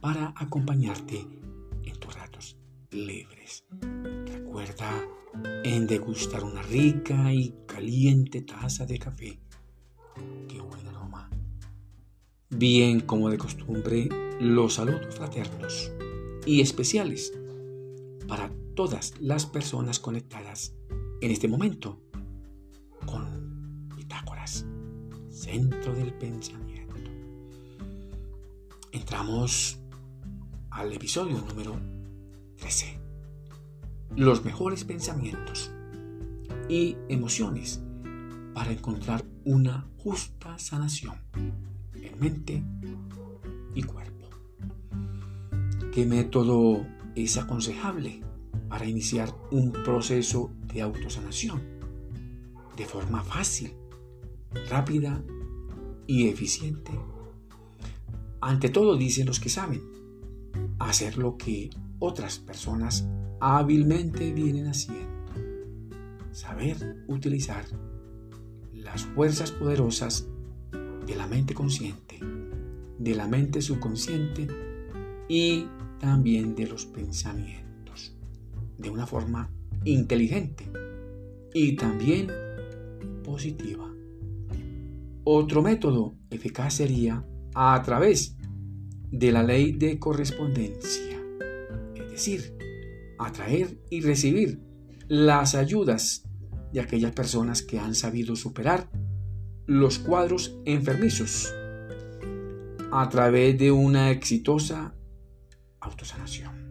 para acompañarte en tus ratos libres. Recuerda en degustar una rica y caliente taza de café. Qué buen aroma. Bien como de costumbre, los saludos fraternos y especiales para todas las personas conectadas en este momento con Pitágoras, centro del pensamiento. Entramos al episodio número 13. Los mejores pensamientos y emociones para encontrar una justa sanación en mente y cuerpo. ¿Qué método es aconsejable para iniciar un proceso de autosanación de forma fácil, rápida y eficiente? Ante todo, dicen los que saben, hacer lo que otras personas hábilmente vienen haciendo. Saber utilizar las fuerzas poderosas de la mente consciente, de la mente subconsciente y también de los pensamientos, de una forma inteligente y también positiva. Otro método eficaz sería a través de la ley de correspondencia, es decir, atraer y recibir las ayudas de aquellas personas que han sabido superar los cuadros enfermizos a través de una exitosa autosanación.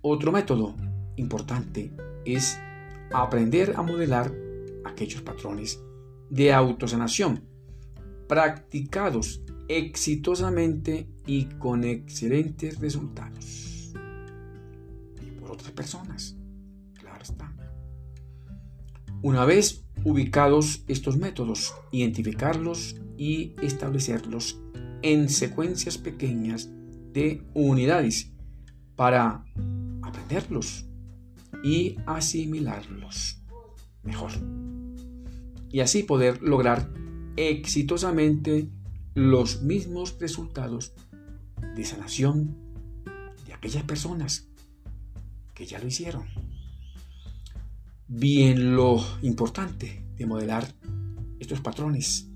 Otro método importante es aprender a modelar aquellos patrones de autosanación practicados exitosamente y con excelentes resultados por otras personas. Claro está. Una vez ubicados estos métodos, identificarlos y establecerlos en secuencias pequeñas de unidades para aprenderlos y asimilarlos mejor. Y así poder lograr exitosamente los mismos resultados de sanación de aquellas personas que ya lo hicieron. Bien lo importante de modelar estos patrones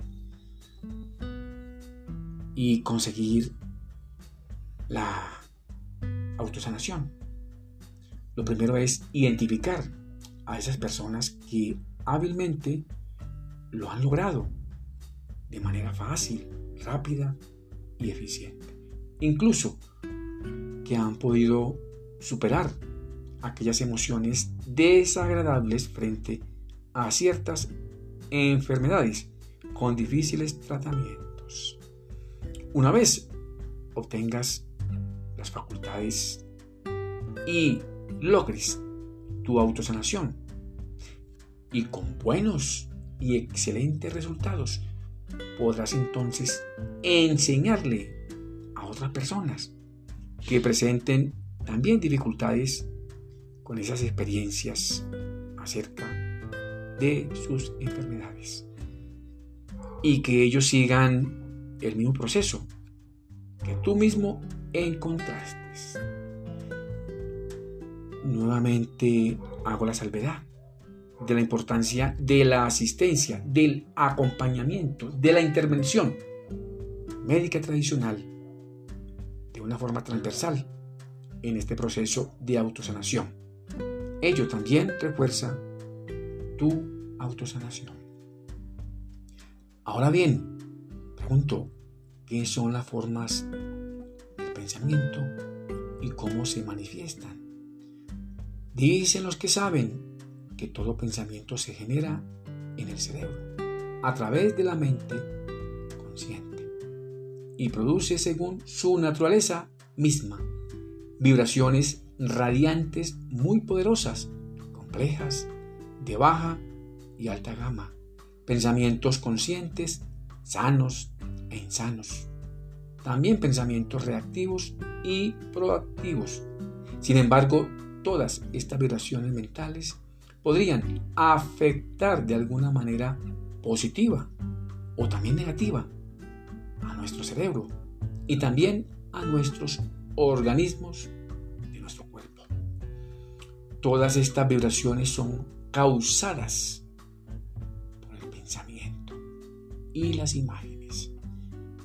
y conseguir la autosanación. Lo primero es identificar a esas personas que hábilmente lo han logrado de manera fácil, rápida y eficiente. Incluso que han podido superar aquellas emociones desagradables frente a ciertas enfermedades con difíciles tratamientos. Una vez obtengas las facultades y logres tu autosanación y con buenos y excelentes resultados, podrás entonces enseñarle a otras personas que presenten también dificultades con esas experiencias acerca de sus enfermedades y que ellos sigan el mismo proceso que tú mismo encontraste. Nuevamente hago la salvedad de la importancia de la asistencia, del acompañamiento, de la intervención médica tradicional de una forma transversal en este proceso de autosanación. Ello también refuerza tu autosanación. Ahora bien, pregunto, ¿qué son las formas del pensamiento y cómo se manifiestan? Dicen los que saben que todo pensamiento se genera en el cerebro, a través de la mente consciente, y produce según su naturaleza misma vibraciones radiantes muy poderosas, complejas, de baja y alta gama, pensamientos conscientes, sanos e insanos, también pensamientos reactivos y proactivos. Sin embargo, todas estas vibraciones mentales podrían afectar de alguna manera positiva o también negativa a nuestro cerebro y también a nuestros organismos de nuestro cuerpo. Todas estas vibraciones son causadas por el pensamiento y las imágenes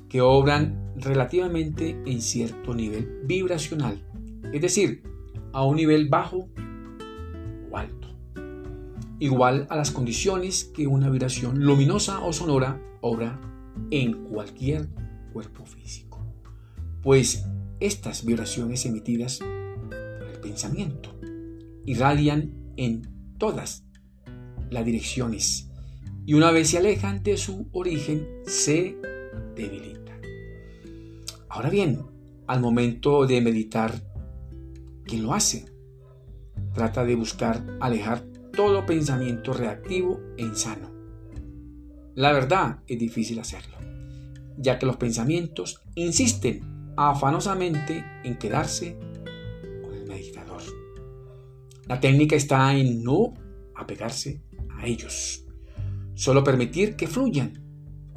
que obran relativamente en cierto nivel vibracional, es decir, a un nivel bajo igual a las condiciones que una vibración luminosa o sonora obra en cualquier cuerpo físico. Pues estas vibraciones emitidas por el pensamiento irradian en todas las direcciones y una vez se alejan de su origen se debilitan. Ahora bien, al momento de meditar, ¿quién lo hace? Trata de buscar alejar todo pensamiento reactivo e insano. La verdad es difícil hacerlo, ya que los pensamientos insisten afanosamente en quedarse con el meditador. La técnica está en no apegarse a ellos, solo permitir que fluyan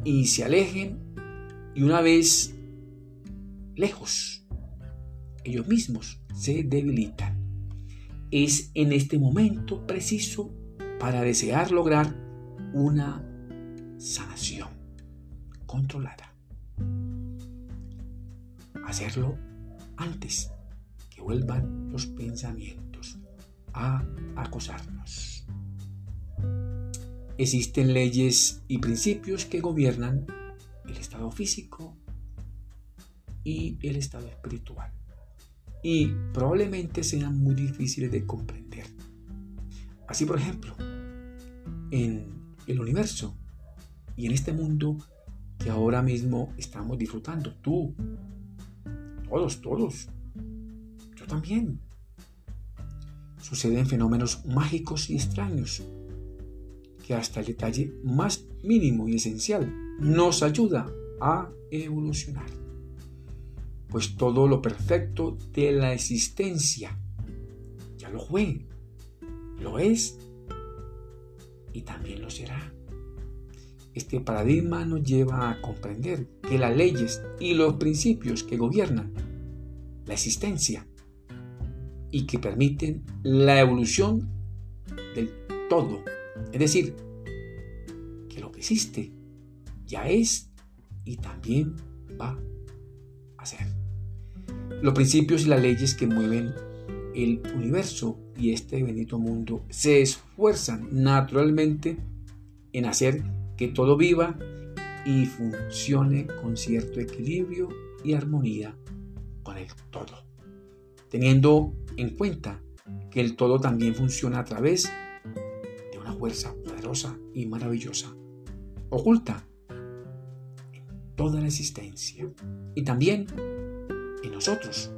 y se alejen y una vez lejos, ellos mismos se debilitan. Es en este momento preciso para desear lograr una sanación controlada. Hacerlo antes que vuelvan los pensamientos a acosarnos. Existen leyes y principios que gobiernan el estado físico y el estado espiritual. Y probablemente sean muy difíciles de comprender. Así, por ejemplo, en el universo y en este mundo que ahora mismo estamos disfrutando, tú, todos, todos, yo también. Suceden fenómenos mágicos y extraños que hasta el detalle más mínimo y esencial nos ayuda a evolucionar. Pues todo lo perfecto de la existencia ya lo fue, lo es y también lo será. Este paradigma nos lleva a comprender que las leyes y los principios que gobiernan la existencia y que permiten la evolución del todo, es decir, que lo que existe ya es y también va a ser. Los principios y las leyes que mueven el universo y este bendito mundo se esfuerzan naturalmente en hacer que todo viva y funcione con cierto equilibrio y armonía con el todo, teniendo en cuenta que el todo también funciona a través de una fuerza poderosa y maravillosa, oculta toda la existencia y también en nosotros,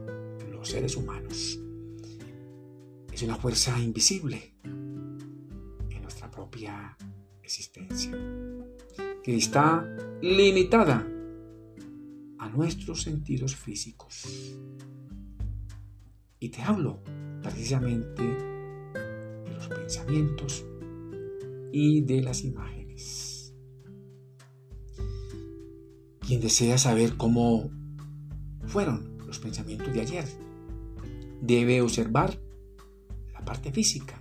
los seres humanos. Es una fuerza invisible en nuestra propia existencia, que está limitada a nuestros sentidos físicos. Y te hablo precisamente de los pensamientos y de las imágenes. Quien desea saber cómo fueron los pensamientos de ayer debe observar la parte física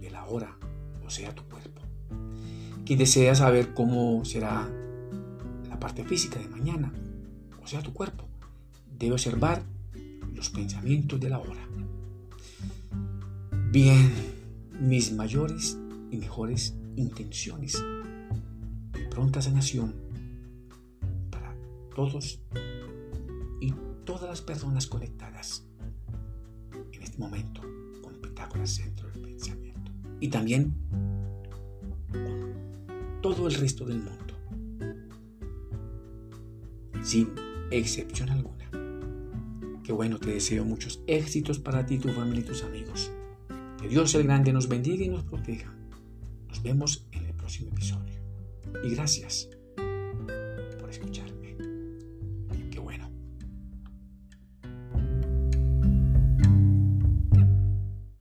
de la hora, o sea, tu cuerpo. Quien desea saber cómo será la parte física de mañana, o sea, tu cuerpo, debe observar los pensamientos de la hora. Bien, mis mayores y mejores intenciones de pronta sanación todos y todas las personas conectadas en este momento con Pitágoras Centro del Pensamiento y también con todo el resto del mundo, sin excepción alguna. Qué bueno, te deseo muchos éxitos para ti, tu familia y tus amigos. Que Dios el Grande nos bendiga y nos proteja. Nos vemos en el próximo episodio. Y gracias